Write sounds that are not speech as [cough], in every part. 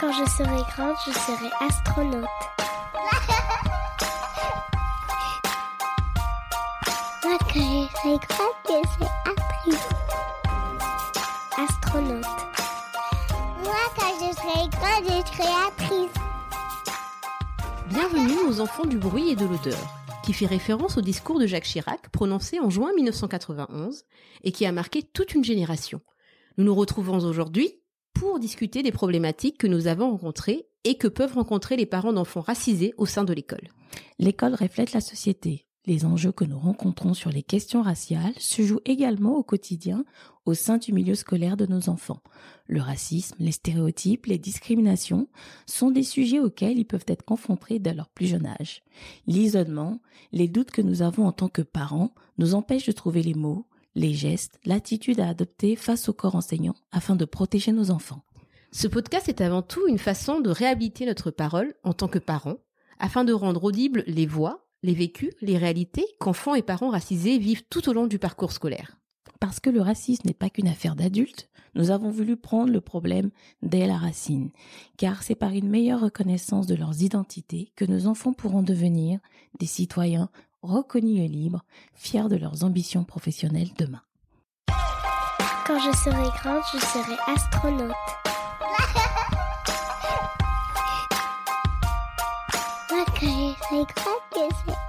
Quand je serai grande, je serai astronaute. [laughs] Moi, quand je serai grande, je serai actrice. Astronaute. Moi, quand je serai grande, je serai actrice. Bienvenue aux enfants du bruit et de l'odeur, qui fait référence au discours de Jacques Chirac prononcé en juin 1991 et qui a marqué toute une génération. Nous nous retrouvons aujourd'hui pour discuter des problématiques que nous avons rencontrées et que peuvent rencontrer les parents d'enfants racisés au sein de l'école. L'école reflète la société. Les enjeux que nous rencontrons sur les questions raciales se jouent également au quotidien au sein du milieu scolaire de nos enfants. Le racisme, les stéréotypes, les discriminations sont des sujets auxquels ils peuvent être confrontés dès leur plus jeune âge. L'isolement, les doutes que nous avons en tant que parents nous empêchent de trouver les mots, les gestes, l'attitude à adopter face au corps enseignant afin de protéger nos enfants. Ce podcast est avant tout une façon de réhabiliter notre parole en tant que parents, afin de rendre audibles les voix, les vécus, les réalités qu'enfants et parents racisés vivent tout au long du parcours scolaire. Parce que le racisme n'est pas qu'une affaire d'adultes, nous avons voulu prendre le problème dès la racine, car c'est par une meilleure reconnaissance de leurs identités que nos enfants pourront devenir des citoyens reconnus et libres, fiers de leurs ambitions professionnelles demain. Quand je serai grande, je serai astronaute. [laughs] Quand je serai grande, je.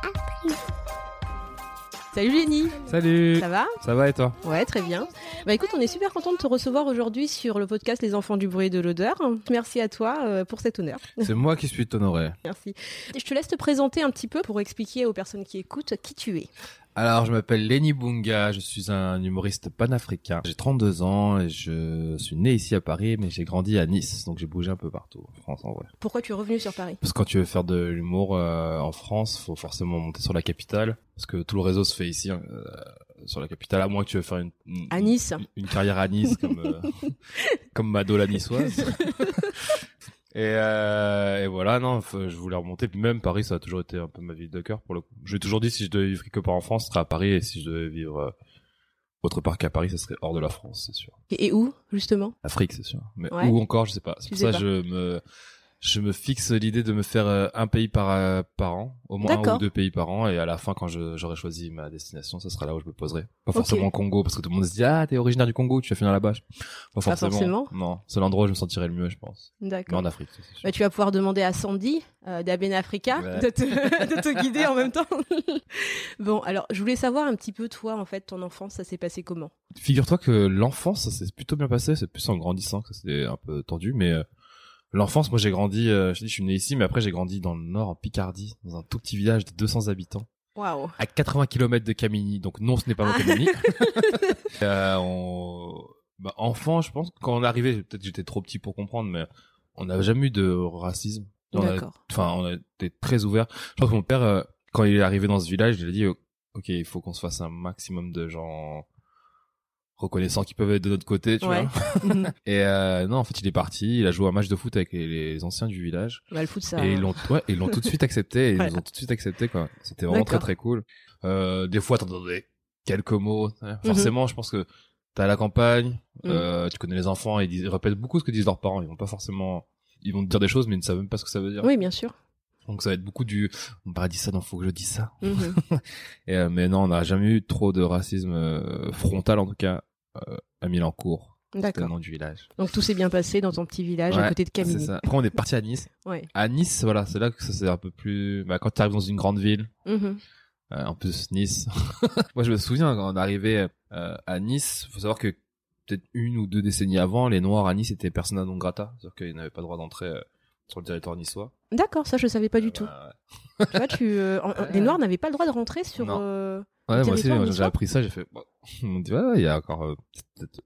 Salut Jenny Salut Ça va Ça va et toi Ouais, très bien. Bah écoute, on est super content de te recevoir aujourd'hui sur le podcast Les enfants du bruit et de l'odeur. Merci à toi euh, pour cet honneur. C'est moi qui suis honoré. Merci. Je te laisse te présenter un petit peu pour expliquer aux personnes qui écoutent qui tu es. Alors, je m'appelle Lenny Bunga, je suis un humoriste panafricain. J'ai 32 ans et je suis né ici à Paris, mais j'ai grandi à Nice, donc j'ai bougé un peu partout en France en vrai. Pourquoi tu es revenu sur Paris? Parce que quand tu veux faire de l'humour euh, en France, faut forcément monter sur la capitale, parce que tout le réseau se fait ici euh, sur la capitale, à moins que tu veux faire une, une- À Nice. une, une carrière à Nice comme euh, [laughs] comme Mado la niçoise. [laughs] Et, euh, et voilà, non, je voulais remonter. Puis même Paris, ça a toujours été un peu ma ville de cœur pour le coup. J'ai toujours dit si je devais vivre quelque part en France, ce serait à Paris, et si je devais vivre euh, autre part qu'à Paris, ça serait hors de la France, c'est sûr. Et, et où, justement? Afrique, c'est sûr. Mais Ouais. où encore, je sais pas. C'est pour ça pas. que je me je me fixe l'idée de me faire euh, un pays par euh, par an, au moins un ou deux pays par an, et à la fin, quand j'aurai choisi ma destination, ça sera là où je me poserai. Pas forcément au Congo, parce que tout le monde se dit ah t'es originaire du Congo, tu vas finir là-bas. Pas forcément. forcément. Non, c'est l'endroit où je me sentirais le mieux, je pense. Mais D'accord. en Afrique. Bah, tu vas pouvoir demander à Sandy euh, d'Aben Africa Ouais. de, te, [laughs] de te [laughs] guider en même temps. [laughs] bon, alors je voulais savoir un petit peu toi, en fait, ton enfance, ça s'est passé comment? Figure-toi que l'enfance, ça s'est plutôt bien passé. C'est plus en grandissant que ça s'est un peu tendu, mais euh, l'enfance, moi j'ai grandi. euh, je dis, je suis né ici, mais après j'ai grandi dans le nord, en Picardie, dans un tout petit village de 200 habitants. Waouh. à 80 km de Camini, donc non, ce n'est pas mon Camini. [laughs] euh, on... bah, enfant, je pense, quand on arrivé, peut-être j'étais trop petit pour comprendre, mais on n'a jamais eu de racisme. On D'accord. Enfin, on a été très ouvert. Je pense que mon père, euh, quand il est arrivé dans ce village, il a dit, euh, ok, il faut qu'on se fasse un maximum de gens reconnaissants qui peuvent être de notre côté, tu Ouais. vois. [laughs] [laughs] Et euh, non, en fait, il est parti, il a joué un match de foot avec les, les anciens du village. Bah, le foot, ça. Et ils l'ont, ouais, ils l'ont tout de suite accepté, et ils [laughs] nous ont tout de suite accepté, quoi. C'était vraiment très très cool. Euh, des fois, t'entendais quelques mots. hein. Mhm. Forcément, je pense que t'es à la campagne, Mhm. euh, tu connais les enfants, ils, disent- ils répètent beaucoup ce que disent leurs parents. Ils vont pas forcément, ils vont te dire des choses, mais ils ne savent même pas ce que ça veut dire. Oui, bien sûr. Donc ça va être beaucoup du, on m'a dit ça, donc faut que je dise ça. Mhm. Et, euh, mais non, on n'a jamais eu trop de racisme euh, frontal, en tout cas, à Milancourt. C'est le D'accord. nom du village. Donc tout s'est bien passé dans ton petit village à côté de ça. Après, on est parti à Nice. Ouais. À Nice, voilà, c'est là que ça c'est un peu plus, bah, quand tu arrives dans une grande ville, Mhm. Euh, en plus, Nice. [laughs] Moi, je me souviens quand on arrivait euh, à Nice, faut savoir que peut-être une ou deux décennies avant, les Noirs à Nice étaient persona non grata, c'est-à-dire qu'ils n'avaient pas le droit d'entrer euh, sur le territoire niçois. D'accord, ça je savais pas du tout. Euh, Tu vois, tu, euh, en- en- les Noirs n'avaient pas le droit de rentrer sur. Ouais, moi aussi, j'ai appris ça, j'ai fait. [laughs] On me dit ouais, il y a encore euh, peut-être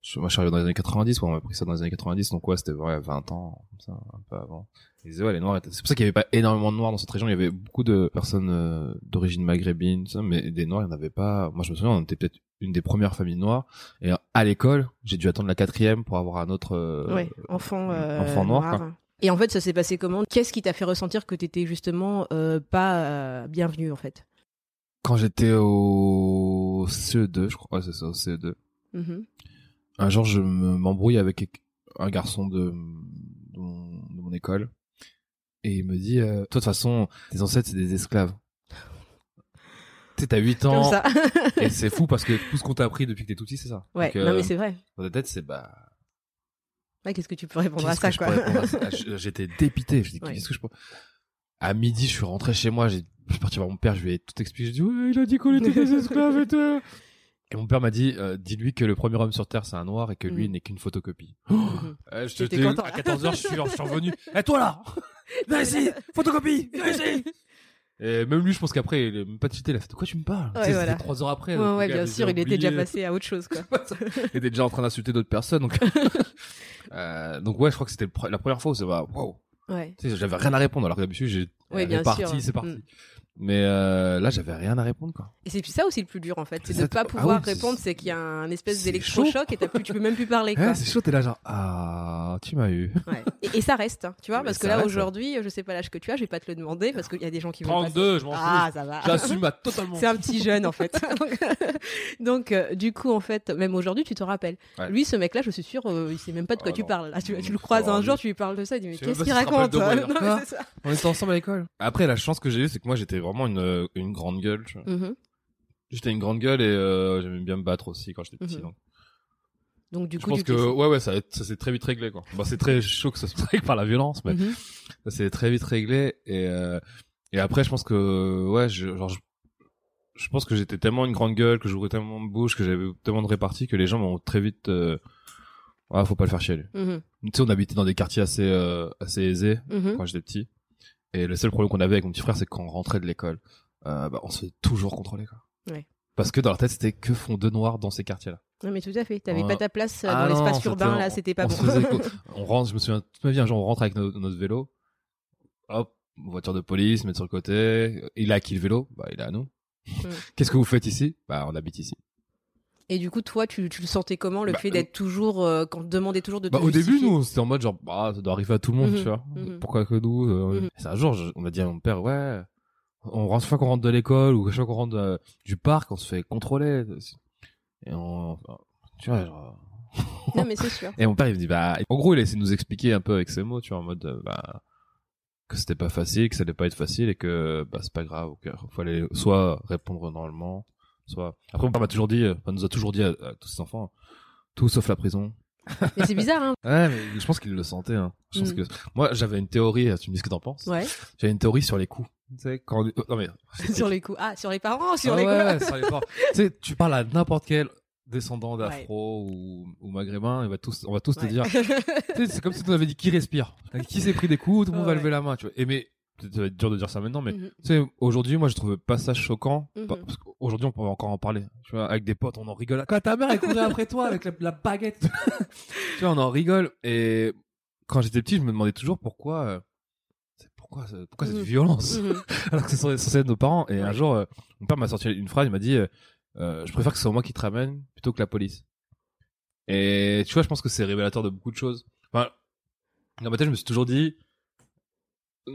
je, moi, je suis arrivé dans les années 90, ouais, on m'a pris ça dans les années 90, donc ouais, c'était ouais, 20 ans, comme ça, un peu avant. Ils disaient, ouais, les noirs étaient... C'est pour ça qu'il y avait pas énormément de noirs dans cette région, il y avait beaucoup de personnes euh, d'origine maghrébine, tout ça, mais des noirs, il n'y en avait pas. Moi, je me souviens, on était peut-être une des premières familles noires, et à l'école, j'ai dû attendre la quatrième pour avoir un autre euh, Ouais, enfant, euh, enfant noir, quoi. Et en fait, ça s'est passé comment? Qu'est-ce qui t'a fait ressentir que t'étais justement euh, pas euh, bienvenu en fait? Quand j'étais au CE2, je crois, ouais, c'est ça, au CE2. Mhm. un jour je me m'embrouille avec un garçon de, de, mon, de mon école et il me dit euh, toi de toute façon tes ancêtres c'est des esclaves [laughs] tu t'as 8 Comme ans ça. [laughs] et c'est [laughs] fou parce que tout ce qu'on t'a appris depuis que t'es tout petit c'est ça ouais, Donc, non euh, mais c'est vrai. dans ta tête c'est bah Ouais, qu'est-ce que tu peux répondre à ça quoi? Je- j'étais dépité je dis Ouais. qu'est-ce que je peux? À midi je suis rentré chez moi j'ai je suis parti voir mon père je lui ai tout expliqué je dis ouais il a dit qu'on était des esclaves et tout et mon père m'a dit euh, dis-lui que le premier homme sur terre c'est un noir et que lui Mm. n'est qu'une photocopie Mhm. Euh, je te dis, à 14h, je suis, je suis revenu. [laughs] Et toi là [laughs] Viens ici Photocopie Viens ici Et même lui, je pense qu'après, il est même pas tilté, il a fait de quoi tu me parles? Ouais, voilà. C'était trois heures après. Ouais, donc, ouais, le gars bien sûr, il était déjà passé à autre chose quoi. [laughs] il était déjà en train d'insulter d'autres personnes. Donc, euh, donc ouais, je crois que c'était la première fois où c'est bah, wow. Ouais. Tu sais, j'avais rien à répondre alors que d'habitude, j'ai Elle bien est parti, sûr. c'est parti. Mm. Mais euh, là, j'avais rien à répondre quoi. Et c'est ça aussi le plus dur en fait, c'est de ne pas ah pouvoir oui, c'est- répondre, c'est qu'il y a un espèce c'est d'électrochoc et t'as plus, tu peux même plus parler [laughs] quoi. Ouais, c'est chaud, t'es là genre ah, tu m'as eu. Ouais. Et, et ça reste, hein, tu vois, [laughs] Mais parce que là reste, aujourd'hui, je sais pas l'âge que tu as, je vais pas te le demander parce qu'il y a des gens qui veulent pas- 32, je m'en Ah, fous. ça va. J'assume à totalement. C'est un petit jeune en fait. [laughs] Donc euh, du coup en fait, même aujourd'hui tu te rappelles. Ouais. Lui ce mec-là, je suis sûr, euh, il sait même pas de quoi Ah, tu non. parles. Là, tu, tu le croises un jour, tu lui parles de ça, il dit mais qu'est-ce qu'il raconte c'est. On était ensemble à l'école. Après, la chance que j'ai eue, c'est que moi, j'étais vraiment une, une grande gueule. tu vois. Mhm. J'étais une grande gueule et euh, j'aimais bien me battre aussi quand j'étais petit. Mhm. donc. Donc du je coup, pense tu que t'es- ouais, ouais, ça, ça s'est très vite réglé. quoi. Bah, c'est très chaud que ça se [laughs] règle par la violence, mais Mhm. ça s'est très vite réglé. Et euh, et après, je pense que ouais, je, genre, je, je pense que j'étais tellement une grande gueule, que j'ouvrais tellement de bouche, que j'avais tellement de répartie que les gens m'ont très vite. Euh, ah, faut pas le faire chier. lui. Mhm. Tu sais, on habitait dans des quartiers assez euh, assez aisés Mhm. quand j'étais petit. Et le seul problème qu'on avait avec mon petit frère, c'est que quand on rentrait de l'école, euh, bah, on se faisait toujours contrôler. Quoi. Ouais. Parce que dans leur tête, c'était que font deux noirs dans ces quartiers-là. Non mais tout à fait. T'avais pas ta place euh, Ah dans l'espace urbain là, c'était pas on bon. faisait [laughs] on rentre, je me souviens toute ma vie, un jour, on rentre avec no- notre vélo. Hop, voiture de police, mettre sur le côté. Il a acquis le vélo Bah, il est à nous. Mm. [laughs] Qu'est-ce que vous faites ici? Bah, on habite ici. Et du coup, toi, tu, tu le sentais comment le Bah, fait d'être toujours euh, quand on te demandait toujours de te Bah, au début, nous, c'était en mode genre, bah, ça doit arriver à tout le monde, Mhm, tu vois. mhm. Pourquoi que nous euh, Mhm. C'est un jour, on a dit à mon père, ouais, on rentre chaque fois qu'on rentre de l'école ou chaque fois qu'on rentre euh, du parc, on se fait contrôler. Et on, tu vois, genre, [laughs] Non mais c'est sûr. Et mon père, il me dit, bah, en gros, il a essayé de nous expliquer un peu avec ses mots, tu vois, en mode, euh, bah, que c'était pas facile, que ça allait pas être facile et que, bah, c'est pas grave, qu'il fallait soit répondre normalement, soit. Après, mon père m'a toujours dit, euh, enfin, nous a toujours dit à, à tous ses enfants, tout sauf la prison. [laughs] Mais c'est bizarre hein. Ouais, mais je pense qu'il le sentait, hein. Je pense Mm. que, moi, j'avais une théorie, tu me dis ce que t'en penses. Ouais. J'avais une théorie sur les coups. Tu sais, quand, on- non mais, [laughs] sur les coups. Ah, sur les parents, sur Ah les ouais, quoi ouais, sur les parents. [laughs] tu sais, tu parles à n'importe quel descendant d'afro ou, ou maghrébin, il va tous, on va tous te dire, tu sais, c'est comme si tu avais dit qui respire? Qui s'est pris des coups, tout le monde va lever la main, tu vois. Et mais, ça va être dur de dire ça maintenant, mais, Mhm. tu sais, aujourd'hui, moi, je trouve pas ça choquant. Mhm. Parce qu'aujourd'hui, on peut encore en parler. Tu vois, avec des potes, on en rigole. Quand ta mère, elle courait après toi avec la, la baguette? [laughs] tu vois, on en rigole. Et quand j'étais petit, je me demandais toujours pourquoi, euh, pourquoi, ce- pourquoi cette Mhm. violence? Mhm. [laughs] alors que c'est censé être nos parents. Et un jour, euh, mon père m'a sorti une phrase, il m'a dit, euh, euh, je préfère que ce soit moi qui te ramène plutôt que la police. Et tu vois, je pense que c'est révélateur de beaucoup de choses. Enfin, dans ma tête, je me suis toujours dit,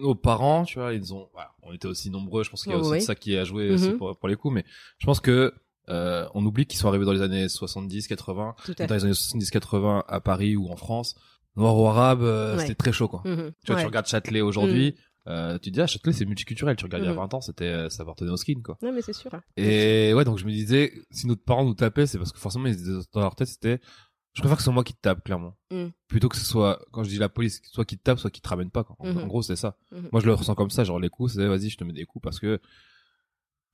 nos parents, tu vois, ils ont, voilà, on était aussi nombreux, je pense qu'il y a Oh, aussi oui. de ça qui a joué aussi Mhm. pour, pour les coups, mais je pense que, euh, on oublie qu'ils sont arrivés dans les années 70, 80, Tout à dans les années 70, 80 à Paris ou en France, noir ou arabe, euh, Ouais. c'était très chaud, quoi. Mhm. Tu vois, Ouais. tu regardes Châtelet aujourd'hui, euh, tu te dis, ah, Châtelet, c'est multiculturel. Tu regardes il y a Mhm. 20 ans, c'était, euh, ça appartenait au skin, quoi. Non mais c'est sûr. Et ouais, donc je me disais, si nos parents nous tapaient, c'est parce que forcément, ils dans leur tête, c'était, je préfère que ce soit moi qui te tape, clairement. Mm. Plutôt que ce soit, quand je dis la police, soit qui te tape, soit qui te ramène pas, quoi. En, Mhm. en gros, c'est ça. Mhm. Moi, je le ressens comme ça, genre les coups, c'est, vas-y, je te mets des coups parce que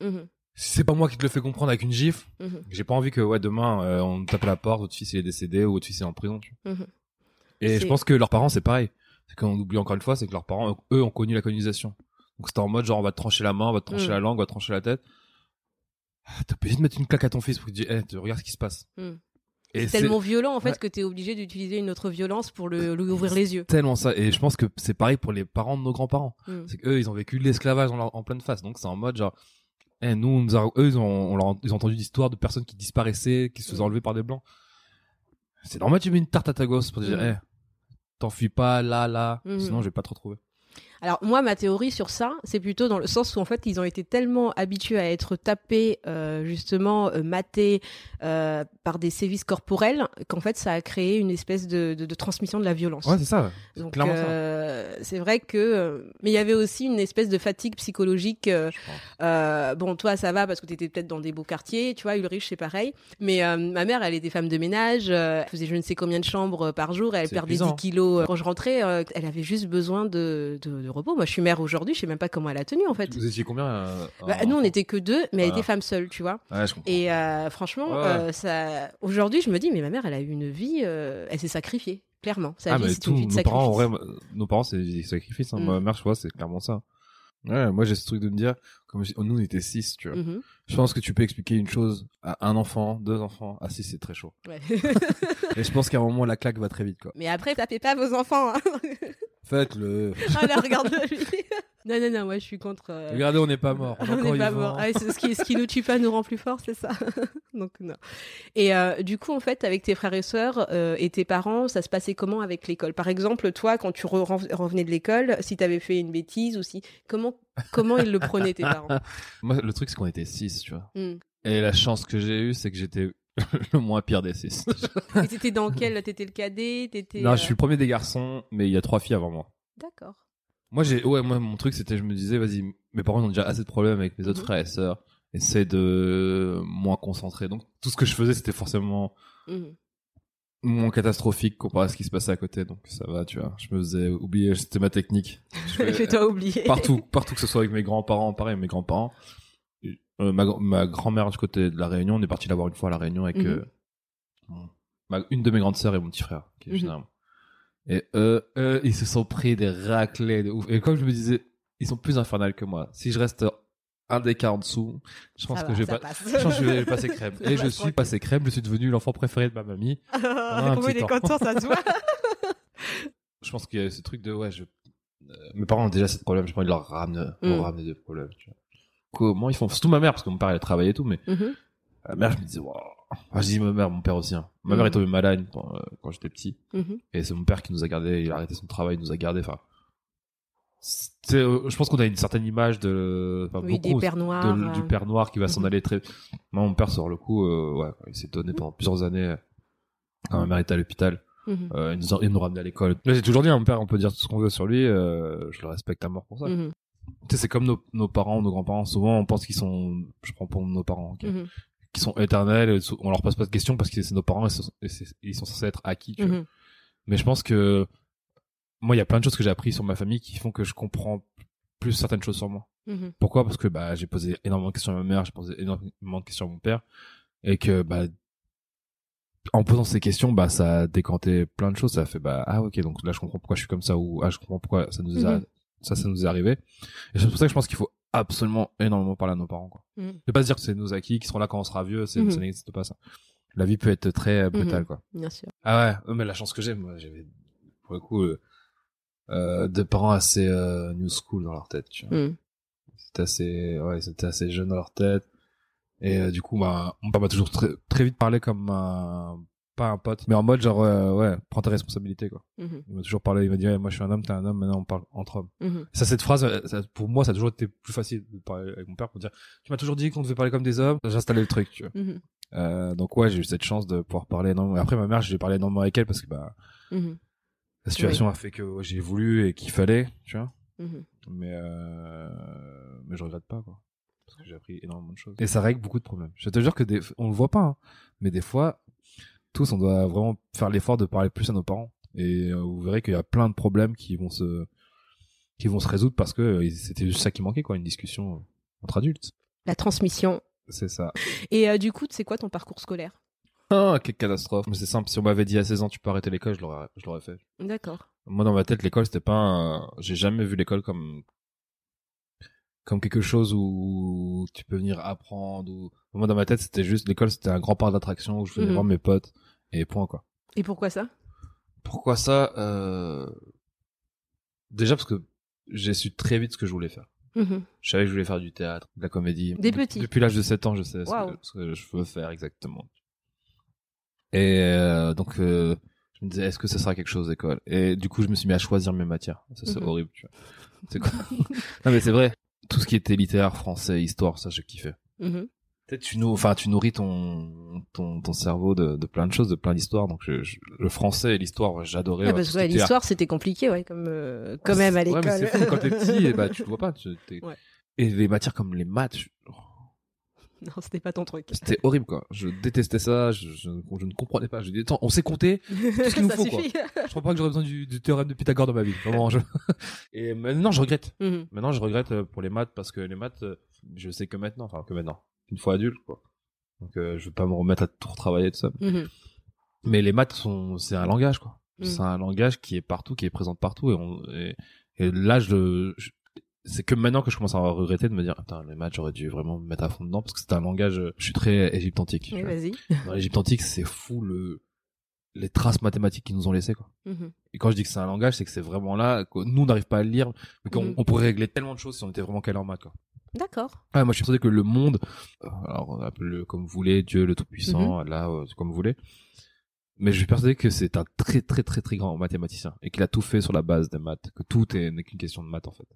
Mhm. si c'est pas moi qui te le fais comprendre avec une gifle, j'ai pas envie que, ouais, demain, euh, on tape à la porte, votre fils il est décédé ou votre fils est en prison, tu vois. Et je pense que leurs parents, c'est pareil. C'est qu'on oublie encore une fois, c'est que leurs parents, eux, ont connu la colonisation. Donc c'était en mode genre, on va te trancher la main, on va te trancher Mm. la langue, on va te trancher la tête. Ah, T'as pas envie de mettre une claque à ton fils pour te dise, eh, tu regarde ce qui se passe. Mm. C'est tellement violent en fait que t'es obligé d'utiliser une autre violence pour le, lui ouvrir les yeux. tellement ça. Et je pense que c'est pareil pour les parents de nos grands-parents. Mm. C'est qu'eux, ils ont vécu l'esclavage en, pleine face. Donc c'est en mode genre, eh, nous, on nous a- eux, ils ont, on leur- ils ont entendu d'histoires de personnes qui disparaissaient, qui se faisaient Mm. enlever par des blancs. C'est normal, tu mets une tarte à ta gosse pour dire, Mm. eh, t'enfuis pas là, là. Mm. Sinon, je vais pas te retrouver. Alors moi, ma théorie sur ça, c'est plutôt dans le sens où en fait, ils ont été tellement habitués à être tapés, euh, justement, euh, matés euh, par des sévices corporels, qu'en fait, ça a créé une espèce de, de, de transmission de la violence. Ouais, c'est ça. Donc euh, c'est vrai que, euh, mais il y avait aussi une espèce de fatigue psychologique. euh, bon, toi, ça va parce que tu étais peut-être dans des beaux quartiers, tu vois, Ulrich, c'est pareil. Mais euh, ma mère, elle était femme de ménage, euh, elle faisait je ne sais combien de chambres par jour, elle perdait épuisant. 10 kilos. Quand je rentrais, elle avait juste besoin de, de, de repos. Moi, je suis mère aujourd'hui, je sais même pas comment elle a tenu, en fait. Vous étiez combien euh, Bah, nous, on n'était que deux, mais elle Voilà. était femme seule, tu vois. Ouais, je. Et euh, franchement, Ouais. euh, ça. Aujourd'hui, je me dis, mais ma mère, elle a eu une vie, elle s'est sacrifiée, clairement. Sa ah, vie, mais c'est tout, une vie de nos parents, vrai, nos parents, c'est des sacrifices. Hein. Mm. Ma mère, je vois, c'est clairement ça. Ouais, moi, j'ai ce truc de me dire, comme je- nous, on était six, tu vois. Mhm. Je pense que tu peux expliquer une chose à un enfant, deux enfants. Ah si, c'est très chaud. Ouais. [laughs] Et je pense qu'à un moment, la claque va très vite, quoi. mais après, tapez pas vos enfants. Hein. [laughs] Faites-le. [laughs] ah là, regarde-le lui. [laughs] non, non, non, moi, je suis contre. euh, Regardez, on n'est pas mort. [laughs] On n'est pas mort. Ouais, c'est ce, qui, ce qui nous tue pas nous rend plus forts, c'est ça. Donc non. Et euh, du coup, en fait, avec tes frères et sœurs euh, et tes parents, ça se passait comment avec l'école? Par exemple, toi, quand tu re- ren- revenais de l'école, si t'avais fait une bêtise ou si comment comment ils le prenaient tes parents? Moi, le truc, c'est qu'on était six, tu vois. Hmm. Et la chance que j'ai eue, c'est que j'étais [laughs] le moins pire des six. Et t'étais dans quel T'étais le cadet T'étais non, euh, je suis le premier des garçons, mais il y a trois filles avant moi. D'accord. Moi, j'ai, ouais, moi, mon truc, c'était, je me disais, vas-y, mes parents ont déjà assez de problèmes avec mes autres Mhm. frères et sœurs. Essaie de moins concentrer. Donc, tout ce que je faisais, c'était forcément Mhm. moins catastrophique comparé à ce qui se passait à côté. Donc, ça va, tu vois. Je me faisais oublier, c'était ma technique. Je [laughs] fais- Fais-toi oublier. partout, partout que ce soit avec mes grands-parents, pareil, mes grands-parents. Euh, ma, gr- ma grand-mère du côté de la Réunion, on est parti la voir une fois à la Réunion avec euh, mon- ma- une de mes grandes sœurs et mon petit frère, qui est généralement. Et eux, eux, ils se sont pris des raclés de ouf. Et comme je me disais, ils sont plus infernales que moi. Si je reste un des cas en dessous, je pense Ça que va, je vais pas. Je pense que je vais passer [laughs] crème. Et je suis passé crème, je suis devenu l'enfant préféré de ma mamie. [laughs] Comment il est content, ça se voit. [laughs] Je pense qu'il y a ce truc de, ouais, je... euh, mes parents ont déjà ces problèmes, je pense qu'ils leur ramener, Mm. leur ramener des problèmes, tu vois. Comment ils font? Surtout ma mère, parce que mon père, elle travaillait et tout, mais Mhm. ma mère, je me disais, waouh. Enfin, je dis ma mère, mon père aussi, hein. Ma mère est tombée malade quand, euh, quand j'étais petit. Mhm. Et c'est mon père qui nous a gardé, il a arrêté son travail, il nous a gardé, enfin. euh, je pense qu'on a une certaine image de, enfin, Oui, des beaucoup, de- du euh, père noir qui va s'en Mhm. aller très. Moi, mon père, sur le coup, euh, ouais, il s'est donné pendant plusieurs années. Quand ma mère était à l'hôpital, mhm. euh, il, nous a- il nous ramenait à l'école. Là, j'ai toujours dit à mon père, on peut dire tout ce qu'on veut sur lui, euh, je le respecte à mort pour ça. Mhm. Tu sais, c'est comme nos, nos parents, nos grands-parents. Souvent, on pense qu'ils sont, je prends pour nos parents, Mhm. qui sont éternels. On leur pose pas de questions parce que c'est nos parents et, ils sont censés être acquis. Tu vois. Mhm. Mais je pense que moi, il y a plein de choses que j'ai appris sur ma famille qui font que je comprends plus certaines choses sur moi. Mhm. Pourquoi? Parce que bah j'ai posé énormément de questions à ma mère, j'ai posé énormément de questions à mon père, et que bah en posant ces questions, bah ça a décanté plein de choses. Ça a fait bah ah ok donc là je comprends pourquoi je suis comme ça ou ah je comprends pourquoi ça nous a. ça ça nous est arrivé. Et c'est pour ça que je pense qu'il faut absolument énormément parler à nos parents. Quoi. Mhm. Ne pas se dire que c'est nos acquis qui seront là quand on sera vieux, c'est Mhm. ça n'existe pas ça. La vie peut être très euh, brutale Mhm. quoi. Bien sûr. Ah ouais, euh, mais la chance que j'ai, moi, j'avais pour le coup euh, euh, des parents assez euh, new school dans leur tête. Tu vois. Mhm. C'était assez, ouais, c'était assez jeune dans leur tête. Et euh, du coup, bah, mon père m'a toujours très, très vite parlé comme un, pas un pote, mais en mode genre, euh, ouais, prends tes responsabilités quoi. Mhm. Il m'a toujours parlé, il m'a dit, moi je suis un homme, t'es un homme, maintenant on parle entre hommes. Mhm. Ça, cette phrase, euh, ça, pour moi, ça a toujours été plus facile de parler avec mon père pour dire, tu m'as toujours dit qu'on devait parler comme des hommes, j'installais le truc, tu vois. Mhm. Euh, donc ouais, j'ai eu cette chance de pouvoir parler énormément. Après, ma mère, j'ai parlé énormément avec elle parce que bah, la situation a fait que ouais, j'ai voulu et qu'il fallait, tu vois. Mais euh... mais je regrette pas quoi. Parce que j'ai appris énormément de choses. Et ça règle beaucoup de problèmes. Je te jure que des... on le voit pas, hein. mais des fois, tous on doit vraiment faire l'effort de parler plus à nos parents. Et euh, vous verrez qu'il y a plein de problèmes qui vont se qui vont se résoudre parce que euh, c'était juste ça qui manquait quoi, une discussion euh, entre adultes. La transmission. C'est ça. Et euh, du coup, c'est quoi ton parcours scolaire? Ah, quelle catastrophe. Mais c'est simple, si on m'avait dit à 16 ans tu peux arrêter l'école, je l'aurais je l'aurais fait. D'accord. Moi, dans ma tête, l'école, c'était pas un... J'ai jamais vu l'école comme... comme quelque chose où tu peux venir apprendre ou... Moi, dans ma tête, c'était juste... L'école, c'était un grand parc d'attraction où je venais Mhm. voir mes potes et point quoi. Et pourquoi ça? Pourquoi ça? Euh... Déjà parce que j'ai su très vite ce que je voulais faire. Mhm. Je savais que je voulais faire du théâtre, de la comédie. Des De- petits. Depuis l'âge de 7 ans, je sais ce, que, ce que je veux faire exactement. Et euh, donc, euh, je me disais, est-ce que ça sera quelque chose d'école Et du coup, je me suis mis à choisir mes matières. Ça, c'est Mhm. horrible, tu vois. C'est quoi? [laughs] Non, mais c'est vrai. Tout ce qui était littéraire, français, histoire, ça, j'ai kiffé. Mhm. Peut-être tu nou- enfin tu nourris ton ton, ton cerveau de, de plein de choses, de plein d'histoires. Donc je, je- le français et l'histoire, ouais, j'adorais. Ah, ouais, parce que ouais, l'histoire c'était compliqué, ouais, comme euh, quand même à Ouais, l'école. mais c'est fou, quand t'es petit, et bah, [laughs] tu le vois pas. tu- Ouais. Et les matières comme les maths, je- [laughs] non, c'était pas ton truc. c'était horrible, quoi. Je détestais ça, je, je, je ne comprenais pas. Je dis, attends, on sait compter, [laughs] ce qu'il nous faut, quoi. suffit. je crois pas que j'aurais besoin du, du théorème de Pythagore dans ma vie. Vraiment, je... [laughs] Et maintenant, je regrette. Mhm. Maintenant, je regrette euh, pour les maths parce que les maths, euh, je sais que maintenant, enfin, que maintenant. Une fois adulte, quoi. Donc, euh, je veux pas me remettre à tout retravailler, tout ça. Mhm. Mais les maths sont, c'est un langage, quoi. Mm. C'est un langage qui est partout, qui est présent partout. Et, on, et, et là, je, je- c'est que maintenant que je commence à regretter de me dire, putain, les maths, j'aurais dû vraiment me mettre à fond dedans parce que c'est un langage, je suis très égypte antique. Oui, vas-y. Dans l'égypte antique, c'est fou le, les traces mathématiques qu'ils nous ont laissées, quoi. Mhm. Et quand je dis que c'est un langage, c'est que c'est vraiment là, que nous, on n'arrive pas à le lire, mais qu'on Mhm. on pourrait régler tellement de choses si on était vraiment calé en maths, quoi. D'accord. Ah, moi, je suis persuadé que le monde, euh, alors on appelle le comme vous voulez, Dieu le Tout-Puissant, Mhm. là, euh, comme vous voulez. Mais je suis persuadé que c'est un très très très très grand mathématicien et qu'il a tout fait sur la base des maths, que tout est n'est qu'une question de maths en fait.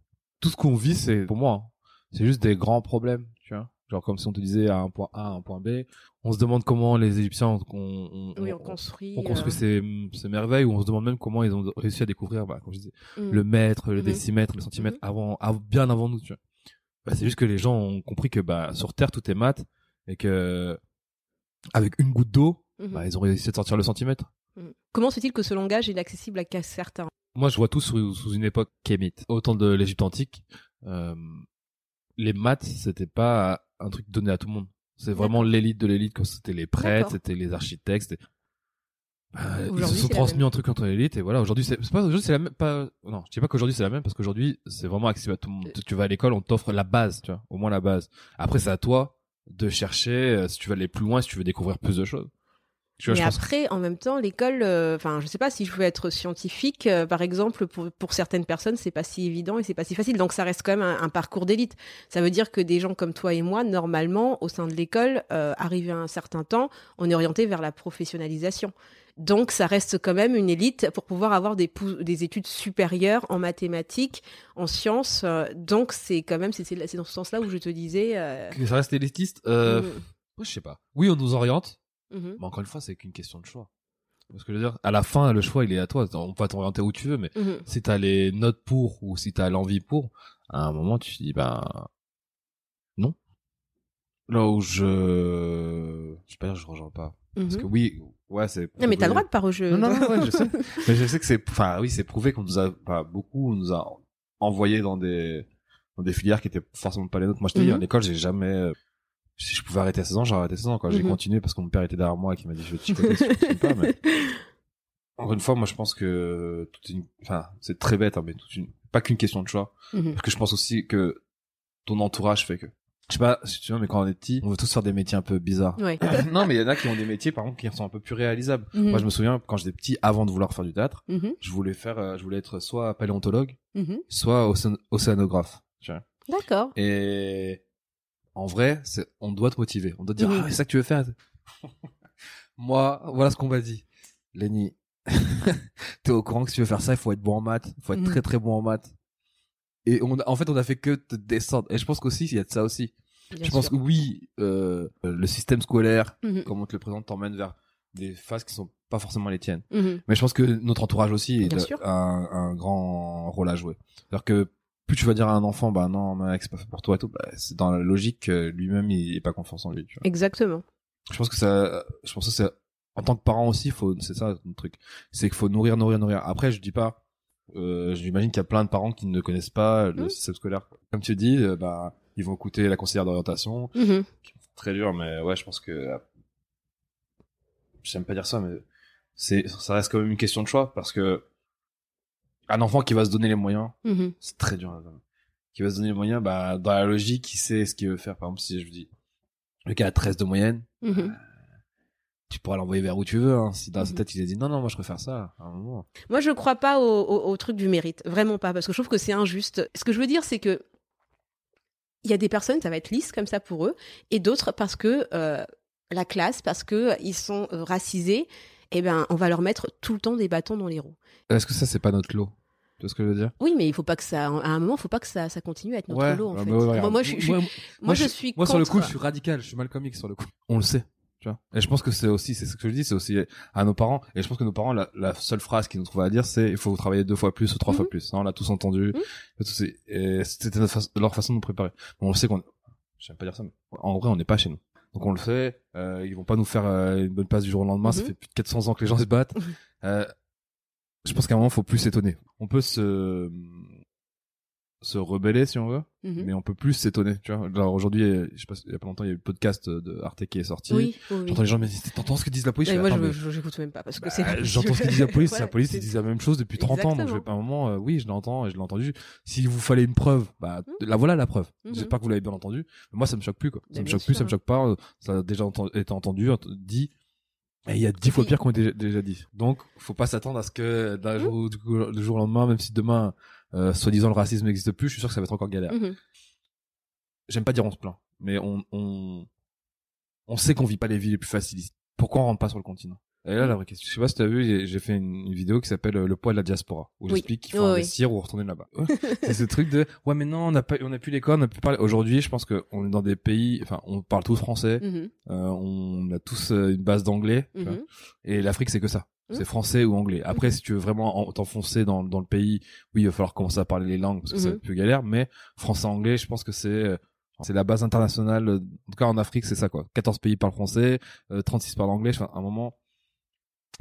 Tout ce qu'on vit, c'est pour moi, hein, c'est juste des grands problèmes, tu vois. Genre comme si on te disait à un point A, à un point B, on se demande comment les Égyptiens ont, Oui, on construit. construit euh, ces, ces merveilles, ou on se demande même comment ils ont réussi à découvrir, bah, comme je disais, mhm. le mètre, le Mhm. décimètre, le centimètre, Mhm. avant, av- bien avant nous, tu vois. Bah, c'est juste que les gens ont compris que bah sur Terre tout est maths et que avec une goutte d'eau, Mhm. bah, ils ont réussi à sortir le centimètre. Mhm. Comment se fait-il que ce langage est accessible à certains? Moi, je vois tout sous, sous une époque kémite. Autant de l'Égypte antique, euh, les maths, c'était pas un truc donné à tout le monde. C'est vraiment l'élite de l'élite, quand c'était les prêtres, c'était les architectes. Bah, ils se sont transmis un truc entre l'élite et voilà. Aujourd'hui, c'est c'est pas aujourd'hui c'est la même. Pas non, je dis pas qu'aujourd'hui c'est la même parce qu'aujourd'hui c'est vraiment accessible à tout le monde. Tu vas à l'école, on t'offre la base, tu vois, au moins la base. Après, c'est à toi de chercher euh, si tu veux aller plus loin, si tu veux découvrir plus de choses. Tu vois, Mais pense. après, en même temps, l'école, euh, enfin, je sais pas si je veux être scientifique, euh, par exemple, pour, pour certaines personnes, c'est pas si évident et c'est pas si facile. Donc, ça reste quand même un, un parcours d'élite. Ça veut dire que des gens comme toi et moi, normalement, au sein de l'école, euh, arrivé à un certain temps, on est orienté vers la professionnalisation. Donc, ça reste quand même une élite pour pouvoir avoir des, des études supérieures en mathématiques, en sciences. euh, donc, c'est quand même, c'est dans ce sens-là où je te disais. euh, Que ça reste élitiste. Euh, mm, moi, je sais pas. Oui, on nous oriente. Mhm, Mais encore une fois, c'est qu'une question de choix. Parce que je veux dire, à la fin, le choix, il est à toi. On peut t'orienter où tu veux, mais mhm. si t'as les notes pour ou si t'as l'envie pour, à un moment, tu te dis, ben, non. Là où je, je sais pas dire, je rejoins pas. Parce Mhm. que oui, ouais, c'est. Non, mais t'as le droit de pas rejeter. Non, non, non, ouais, je sais. [laughs] mais je sais que c'est, enfin, oui, c'est prouvé qu'on nous a, pas beaucoup, on nous a envoyé dans des, dans des filières qui étaient forcément pas les nôtres. Moi, je te dis, à l'école, j'ai jamais, euh, si je pouvais arrêter à 16 ans, j'aurais arrêté à 16 ans, quoi. J'ai Mhm. continué parce que mon père était derrière moi et qui m'a dit, je vais te chicoter si tu pas, mais [laughs] encore une fois, moi, je pense que toute une, enfin, c'est très bête, hein, mais toute une, pas qu'une question de choix. Mhm. Parce que je pense aussi que ton entourage fait que, je sais pas si tu vois, mais quand on est petit, on veut tous faire des métiers un peu bizarres. Ouais. [coughs] non, mais il y en a qui ont des métiers, par contre, qui sont un peu plus réalisables. Mhm. Moi, je me souviens, quand j'étais petit, avant de vouloir faire du théâtre, je voulais faire, euh, je voulais être soit paléontologue, soit océan- océanographe. D'accord. Et en vrai, c'est, on doit te motiver. On doit te dire, ah, c'est ça que tu veux faire. [laughs] Moi, voilà ce qu'on m'a dit. Lenny, [laughs] t'es au courant que si tu veux faire ça, il faut être bon en maths. Il faut être Mhm. très très bon en maths. Et on, en fait, on a fait que te descendre. Et je pense qu'aussi, il y a de ça aussi. Bien je pense que oui, euh, le système scolaire, Mhm, comme on te le présente, t'emmène vers des phases qui sont pas forcément les tiennes. mhm. Mais je pense que notre entourage aussi a un, un grand rôle à jouer. C'est-à-dire que plus tu vas dire à un enfant, bah non, mec, c'est pas fait pour toi et tout, bah, c'est dans la logique que lui-même, il est pas confiance en lui, tu vois. Exactement. Je pense que ça, je pense que c'est, en tant que parent aussi, faut, c'est ça, le truc. C'est qu'il faut nourrir, nourrir, nourrir. Après, je dis pas, euh, j'imagine qu'il y a plein de parents qui ne connaissent pas le Mhm. système scolaire. Comme tu dis, euh, bah, ils vont écouter la conseillère d'orientation. Mhm. Très dur, mais ouais, je pense que, euh, j'aime pas dire ça, mais c'est, ça reste quand même une question de choix parce que un enfant qui va se donner les moyens, Mhm. c'est très dur. là, Qui va se donner les moyens, bah, dans la logique, il sait ce qu'il veut faire. Par exemple, si je vous dis, le gars a 13 de moyenne, Mhm. tu pourras l'envoyer vers où tu veux. Hein. Si dans sa Mhm. tête il a dit non non moi je préfère ça. À un moment. Moi, je crois pas au, au- au truc du mérite, vraiment pas, parce que je trouve que c'est injuste. Ce que je veux dire, c'est que il y a des personnes, ça va être lisse comme ça pour eux, et d'autres parce que euh, la classe, parce que ils sont euh, racisés, eh ben, on va leur mettre tout le temps des bâtons dans les roues. Est-ce que ça c'est pas notre lot? Tu vois ce que je veux dire? Oui, mais il faut pas que ça, à un moment, il faut pas que ça, ça continue à être notre Ouais, lot. En ouais, fait. mais ouais, moi, moi, je, je- Moi, moi, je suis Moi sur le coup je suis radical, je suis Malcolm X sur le coup. On le sait. Tu vois et je pense que c'est aussi, c'est ce que je dis, c'est aussi à nos parents. Et je pense que nos parents, la, la seule phrase qu'ils nous trouvaient à dire, c'est il faut travailler deux fois plus ou trois Mhm. fois plus. Ça, on l'a tous entendu. Mhm. Et tout, c'est- et C'était fa- leur façon de nous préparer. Bon, on le sait qu'on, j'aime pas dire ça, mais en vrai, on n'est pas chez nous. Donc on le fait. Euh, ils vont pas nous faire euh, une bonne passe du jour au lendemain. Ça Mhm. fait plus de 400 ans que les gens se battent. [laughs] Euh, je pense qu'à un moment, faut plus s'étonner. On peut se se rebeller si on veut, Mhm. mais on peut plus s'étonner. Tu vois, genre aujourd'hui, je sais pas, il y a pas longtemps, il y a eu le podcast de Arte qui est sorti. Oui, oui, oui. J'entends les gens me dire, t'entends ce que disent la police? Et Je moi, j'écoute même pas parce que bah, c'est. [laughs] J'entends ce que dit la police, Voilà, la police ils disent la même chose depuis 30 ans, donc je vais pas un moment, euh, oui, je l'entends et je l'ai entendu. S'il vous fallait une preuve, bah, la voilà la preuve. Mhm. J'espère que vous l'avez bien entendu. Mais moi, ça me choque plus, quoi. Ça me choque plus, ça me choque pas. Ça a déjà été entendu, ent- dit. Et il y a dix fois pire qu'on a déjà, déjà dit. Donc, faut pas s'attendre à ce que d'un Mhm. jour, du jour au lendemain, même si demain, euh, soi-disant le racisme n'existe plus, je suis sûr que ça va être encore galère. Mhm. J'aime pas dire on se plaint, mais on, on, on sait qu'on vit pas les vies les plus faciles. Pourquoi on rentre pas sur le continent? Et là, la vraie question, je sais pas si t'as vu, j'ai- j'ai fait une, une vidéo qui s'appelle euh, Le poids de la diaspora, où Oui. j'explique qu'il faut oui. investir ou retourner là-bas. [laughs] c'est ce truc de, ouais, mais non, on n'a pas, on a plus l'école, on a plus parlé. Aujourd'hui, je pense qu'on est dans des pays, enfin, on parle tous français, Mhm. euh, on a tous une base d'anglais. Mhm. et l'Afrique, c'est que ça. Mhm. C'est français ou anglais. Après, si tu veux vraiment en- t'enfoncer dans, dans le pays, oui, il va falloir commencer à parler les langues parce que ça va Mhm. plus galère, mais français-anglais, je pense que c'est, euh, c'est la base internationale. euh, En tout cas, en Afrique, c'est ça, quoi. 14 pays parlent français, euh, 36 parlent anglais. Enfin, à un moment,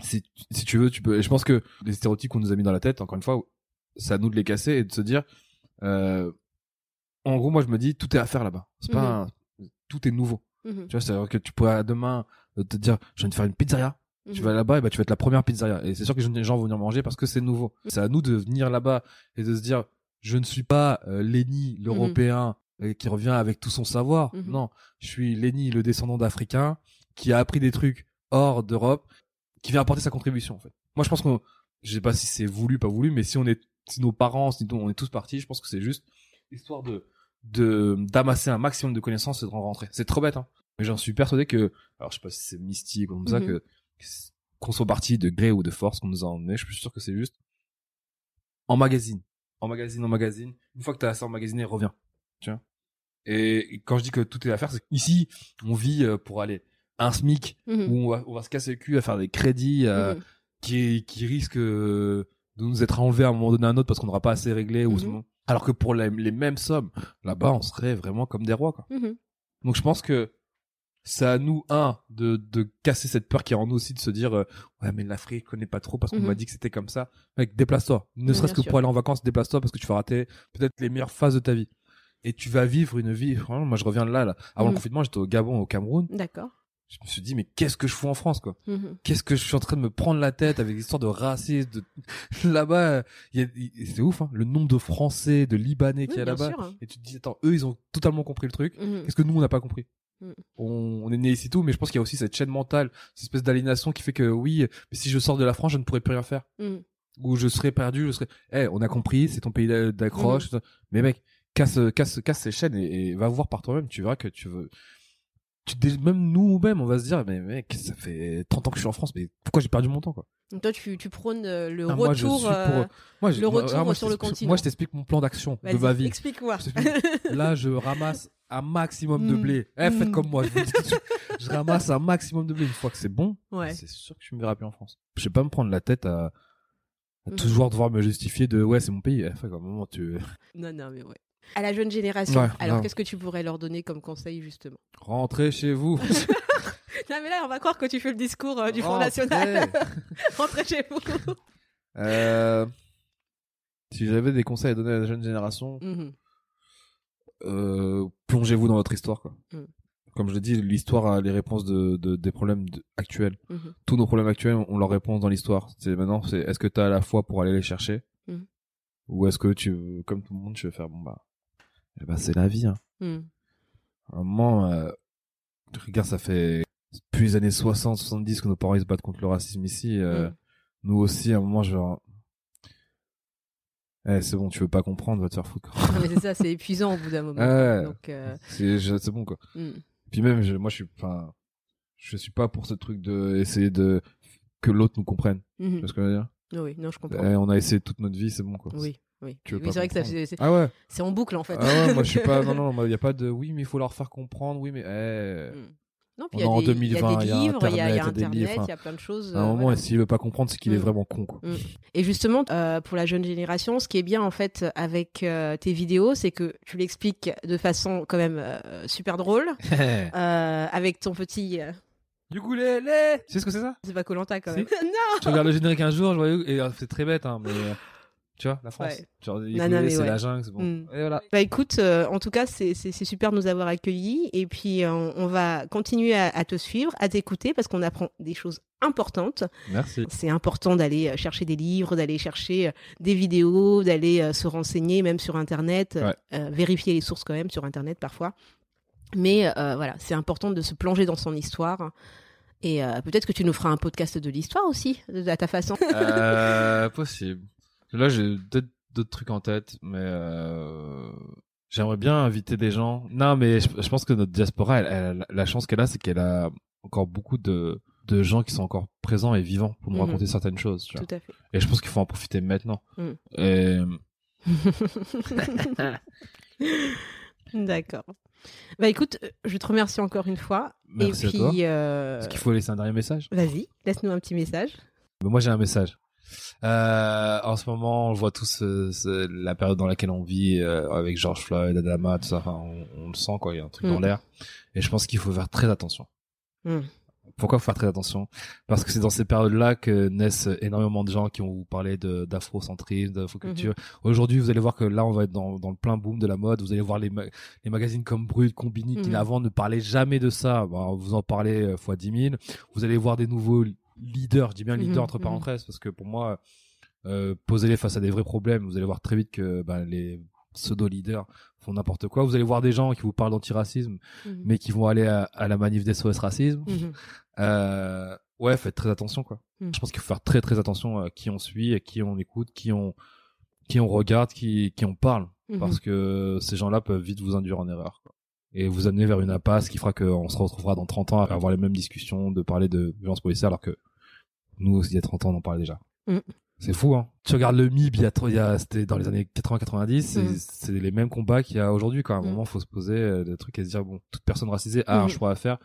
si, si tu veux, tu peux, et je pense que les stéréotypes qu'on nous a mis dans la tête, encore une fois, c'est à nous de les casser et de se dire, euh, en gros, moi, je me dis, tout est à faire là-bas. C'est pas, un- tout est nouveau. Mhm. Tu vois, c'est-à-dire que tu pourrais demain euh, te dire, je viens de faire une pizzeria. Tu Mhm. vas là-bas et bah tu vas être la première pizzeria. Et c'est sûr que les gens vont venir manger parce que c'est nouveau. C'est à nous de venir là-bas et de se dire, je ne suis pas euh, Lenny, l'Européen, euh, qui revient avec tout son savoir. Mhm. Non, je suis Lenny, le descendant d'Africain, qui a appris des trucs hors d'Europe, qui vient apporter sa contribution en fait. Moi, je pense qu'on, je sais pas si c'est voulu, pas voulu, mais si on est, si nos parents, si on est tous partis, je pense que c'est juste histoire de de d'amasser un maximum de connaissances et de rentrer. C'est trop bête, hein. Mais j'en suis persuadé que, alors je sais pas si c'est mystique ou comme ça, Mhm. que qu'on soit parti de gré ou de force qu'on nous a emmené, je suis sûr que c'est juste en magazine, en magazine, en magazine. Une fois que t'as assez emmagasiné, reviens. Tu vois? Et quand je dis que tout est à faire, c'est qu'ici on vit euh, pour aller un SMIC Mhm. où on va, on va se casser le cul à faire des crédits euh, Mhm. qui qui risquent euh, de nous être enlevés à un moment donné à un autre parce qu'on n'aura pas assez réglé ou Mhm. alors que pour les, les mêmes sommes là-bas on serait vraiment comme des rois quoi. Donc je pense que c'est à nous un de de casser cette peur qui est en nous aussi de se dire euh, ouais mais l'Afrique je connais pas trop parce qu'on Mhm. m'a dit que c'était comme ça. Mec déplace-toi. Ne serait-ce que pour aller en vacances déplace-toi parce que tu vas rater peut-être les meilleures phases de ta vie. Et tu vas vivre une vie. Moi je reviens de là là. Avant Mhm. le confinement j'étais au Gabon au Cameroun. D'accord. Je me suis dit mais qu'est-ce que je fous en France quoi? Mhm. qu'est-ce que je suis en train de me prendre la tête avec l'histoire de racisme de [laughs] là-bas? Y a c'est ouf hein, le nombre de français de libanais qu'il y a Oui, là-bas sûr, hein. et tu te dis attends eux ils ont totalement compris le truc Mhm. qu'est-ce que nous on n'a pas compris? On, on est né ici tout mais je pense qu'il y a aussi cette chaîne mentale cette espèce d'aliénation qui fait que oui mais si je sors de la France je ne pourrais plus rien faire Mhm. ou je serais perdu je serais eh on a compris c'est ton pays d'a- d'accroche Mm. mais mec casse casse casse ces chaînes et, et va voir par toi-même tu verras que tu veux tu même nous même on va se dire mais mec ça fait 30 ans que je suis en France mais pourquoi j'ai perdu mon temps quoi? Donc toi, tu, tu prônes euh, le Ah, moi, retour. pour- euh, moi, le moi, retour moi, je sur le continent. moi je t'explique mon plan d'action de ma vie Explique-moi. Je t'explique. [laughs] là je ramasse un maximum de Mm. blé eh faites Mm. comme moi je, vous dis ramasse un maximum de blé une fois que c'est bon Ouais. c'est sûr que je me verrai plus en France je vais pas me prendre la tête à, à Mhm. toujours devoir me justifier de ouais c'est mon pays eh, qu'à un moment tu [laughs] Non, non, mais ouais. À la jeune génération. Ouais, Alors, qu'est-ce que tu pourrais leur donner comme conseil, justement? Rentrez chez vous [laughs] Non, mais là, on va croire que tu fais le discours euh, du Front Rentrez. National. [laughs] Rentrez chez vous. Euh, si j'avais des conseils à donner à la jeune génération Mhm. Euh, plongez-vous dans votre histoire quoi. Mm. Comme je l'ai dit, l'histoire a les réponses de, de- des problèmes de- actuels. Mhm. Tous nos problèmes actuels ont leur réponse dans l'histoire. C'est maintenant, c'est est-ce que tu as la foi pour aller les chercher Mm. ou est-ce que tu, comme tout le monde, tu veux faire bon bah, eh ben, c'est la vie. Hein. Mhm. À un moment, euh, regarde, ça fait depuis les années 60, 70 que nos parents ils se battent contre le racisme ici. euh, Mm. Nous aussi, à un moment, genre, eh, c'est bon, tu veux pas comprendre, va te faire foutre. quoi. Non, mais c'est ça, c'est épuisant au bout d'un moment. Ouais. Donc, euh, C'est, bon quoi. mm. Puis même, je- moi, je suis, enfin, je suis pas pour ce truc de essayer de que l'autre nous comprenne. Mhm. Tu vois ce que je veux dire? Oui, non, je comprends. Eh, On a essayé toute notre vie, c'est bon quoi. Oui, oui. Tu veux Oui, pas c'est vrai que ça, c'est Ah ouais. c'est en boucle en fait. Ah ouais, moi je suis pas. Non [laughs] non, il y a pas de. Oui, mais il faut leur faire comprendre. Oui, mais. Eh. Mm. Non, puis On il y, a en des- il y a 2020, des il y a livres, il y a, il y a Internet, il y a plein de choses. À un euh, moment, s'il veut pas comprendre, c'est qu'il est Mm. vraiment con quoi. Mm. Et justement, euh, pour la jeune génération, ce qui est bien en fait avec euh, tes vidéos, c'est que tu l'expliques de façon quand même euh, super drôle, [laughs] euh, avec ton petit. du coup, les, les. Tu sais ce que c'est ça? C'est pas Colanta quand Si. même. [laughs] non. Tu regardes le générique un jour, je voyais, et c'est très bête, hein, mais. Tu vois, la France. Ouais. Genre, c'est ouais. la jungle, c'est bon. Mm. Et voilà. Bah écoute, euh, en tout cas, c'est super de nous avoir accueillis et puis euh, on va continuer à, à te suivre, à t'écouter parce qu'on apprend des choses importantes. Merci. C'est important d'aller euh, chercher des livres, d'aller chercher des vidéos, d'aller se renseigner même sur Internet, Ouais. euh, vérifier les sources quand même sur Internet parfois. Mais voilà, c'est important de se plonger dans son histoire. Et euh, peut-être que tu nous feras un podcast de l'histoire aussi, à ta façon. Euh, [laughs] possible. Là, j'ai peut-être d'autres trucs en tête, mais euh, j'aimerais bien inviter des gens. Non, mais je, je pense que notre diaspora, elle, elle- la chance qu'elle a, c'est qu'elle a encore beaucoup de de gens qui sont encore présents et vivants pour nous Mhm. raconter certaines choses. Tu vois. Tout à fait. Et je pense qu'il faut en profiter maintenant. Et [laughs] D'accord. Bah écoute, je te remercie encore une fois. Merci et à puis, toi. euh, est-ce qu'il faut laisser un dernier message? Vas-y, laisse-nous un petit message. Mais moi j'ai un message. Euh, en ce moment, on voit tous euh, ce- la période dans laquelle on vit euh, avec George Floyd, Adama, tout ça. Enfin, on, on le sent quoi, il y a un truc dans Mm. l'air. Et je pense qu'il faut faire très attention. Mm. Pourquoi faut faire très attention? Parce que c'est dans ces périodes-là que naissent énormément de gens qui ont vous parlé de d'afrocentrisme, d'afroculture. Aujourd'hui, vous allez voir que là, on va être dans, dans le plein boom de la mode. Vous allez voir les, ma- les magazines comme Brut, Combini, qui Mhm. avant ne parlaient jamais de ça. Bon, vous en parlez euh, fois 10 000. Vous allez voir des nouveaux leaders, je dis bien leaders Mhm, entre mhm. parenthèses, parce que pour moi, euh, posez-les face à des vrais problèmes. Vous allez voir très vite que bah, les pseudo-leaders font n'importe quoi. Vous allez voir des gens qui vous parlent d'antiracisme, Mhm. mais qui vont aller à, à la manif des SOS Racisme. Mhm. Euh, ouais, faites très attention, quoi. Je pense qu'il faut faire très très attention à qui on suit, à qui on écoute, qui on, qui on regarde, qui, qui on parle. Parce que ces gens-là peuvent vite vous induire en erreur, quoi. Et vous amener vers une impasse qui fera qu'on se retrouvera dans 30 ans à avoir les mêmes discussions, de parler de violence policière, alors que nous aussi, il y a 30 ans, on en parlait déjà. Mm. C'est fou, hein. Tu regardes le MIB, il y a, il y a c'était dans les années 80-90, c'est, Mm. c'est les mêmes combats qu'il y a aujourd'hui, quoi. À un Mm. moment, faut se poser euh, des trucs et se dire, bon, toute personne racisée a un Mm. choix à faire.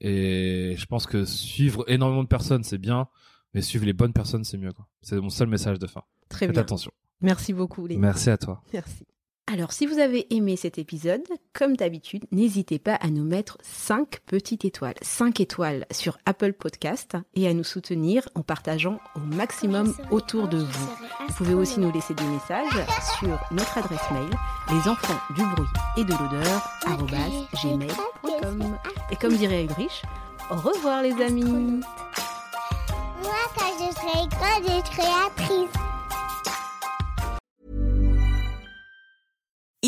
Et je pense que suivre énormément de personnes, c'est bien, mais suivre les bonnes personnes, c'est mieux, quoi. C'est mon seul message de fin. Très Faites bien. attention. Merci beaucoup, Léna. Merci à toi. Merci. Alors, si vous avez aimé cet épisode, comme d'habitude, n'hésitez pas à nous mettre 5 petites étoiles, 5 étoiles sur Apple Podcast et à nous soutenir en partageant au maximum autour de vous. Vous pouvez aussi nous laisser des messages sur notre adresse mail, les enfants du bruit et de l'odeur, gmail.com. Et comme dirait Ulrich, au revoir les amis Moi, quand je serai grande, je serai actrice.